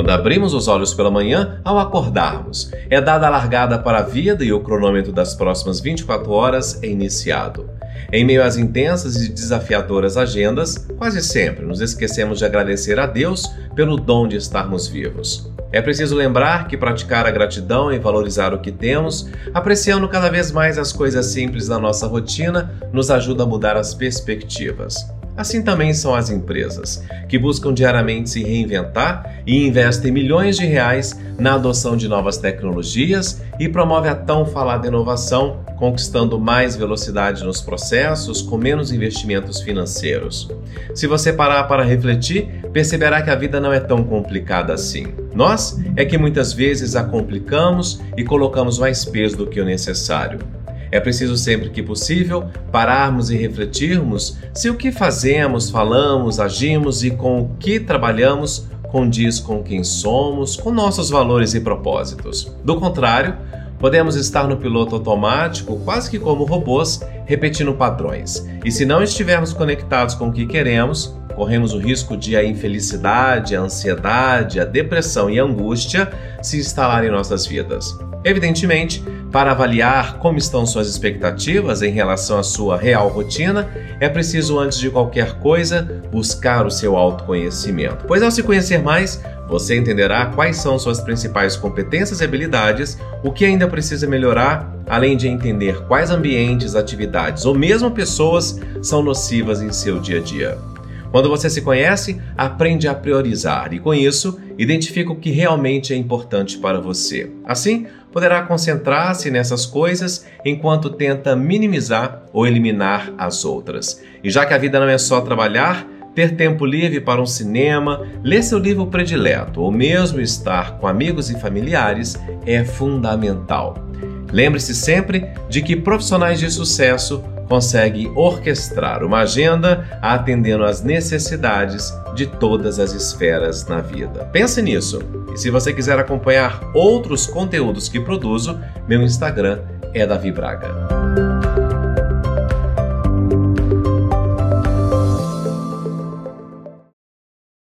Quando abrimos os olhos pela manhã, ao acordarmos, é dada a largada para a vida e o cronômetro das próximas 24 horas é iniciado. Em meio às intensas e desafiadoras agendas, quase sempre nos esquecemos de agradecer a Deus pelo dom de estarmos vivos. É preciso lembrar que praticar a gratidão e valorizar o que temos, apreciando cada vez mais as coisas simples da nossa rotina, nos ajuda a mudar as perspectivas. Assim também são as empresas, que buscam diariamente se reinventar e investem milhões de reais na adoção de novas tecnologias e promove a tão falada inovação, conquistando mais velocidade nos processos com menos investimentos financeiros. Se você parar para refletir, perceberá que a vida não é tão complicada assim. Nós é que muitas vezes a complicamos e colocamos mais peso do que o necessário. É preciso sempre que possível pararmos e refletirmos se o que fazemos, falamos, agimos e com o que trabalhamos condiz com quem somos, com nossos valores e propósitos. Do contrário, podemos estar no piloto automático, quase que como robôs, repetindo padrões. E se não estivermos conectados com o que queremos, corremos o risco de a infelicidade, a ansiedade, a depressão e a angústia se instalarem em nossas vidas. Evidentemente, para avaliar como estão suas expectativas em relação à sua real rotina, é preciso, antes de qualquer coisa, buscar o seu autoconhecimento. Pois ao se conhecer mais, você entenderá quais são suas principais competências e habilidades, o que ainda precisa melhorar, além de entender quais ambientes, atividades ou mesmo pessoas são nocivas em seu dia a dia. Quando você se conhece, aprende a priorizar e, com isso, identifica o que realmente é importante para você. Assim, poderá concentrar-se nessas coisas enquanto tenta minimizar ou eliminar as outras. E já que a vida não é só trabalhar, ter tempo livre para um cinema, ler seu livro predileto ou mesmo estar com amigos e familiares é fundamental. Lembre-se sempre de que profissionais de sucesso consegue orquestrar uma agenda atendendo às necessidades de todas as esferas na vida. Pense nisso. E se você quiser acompanhar outros conteúdos que produzo, meu Instagram é Davi Braga.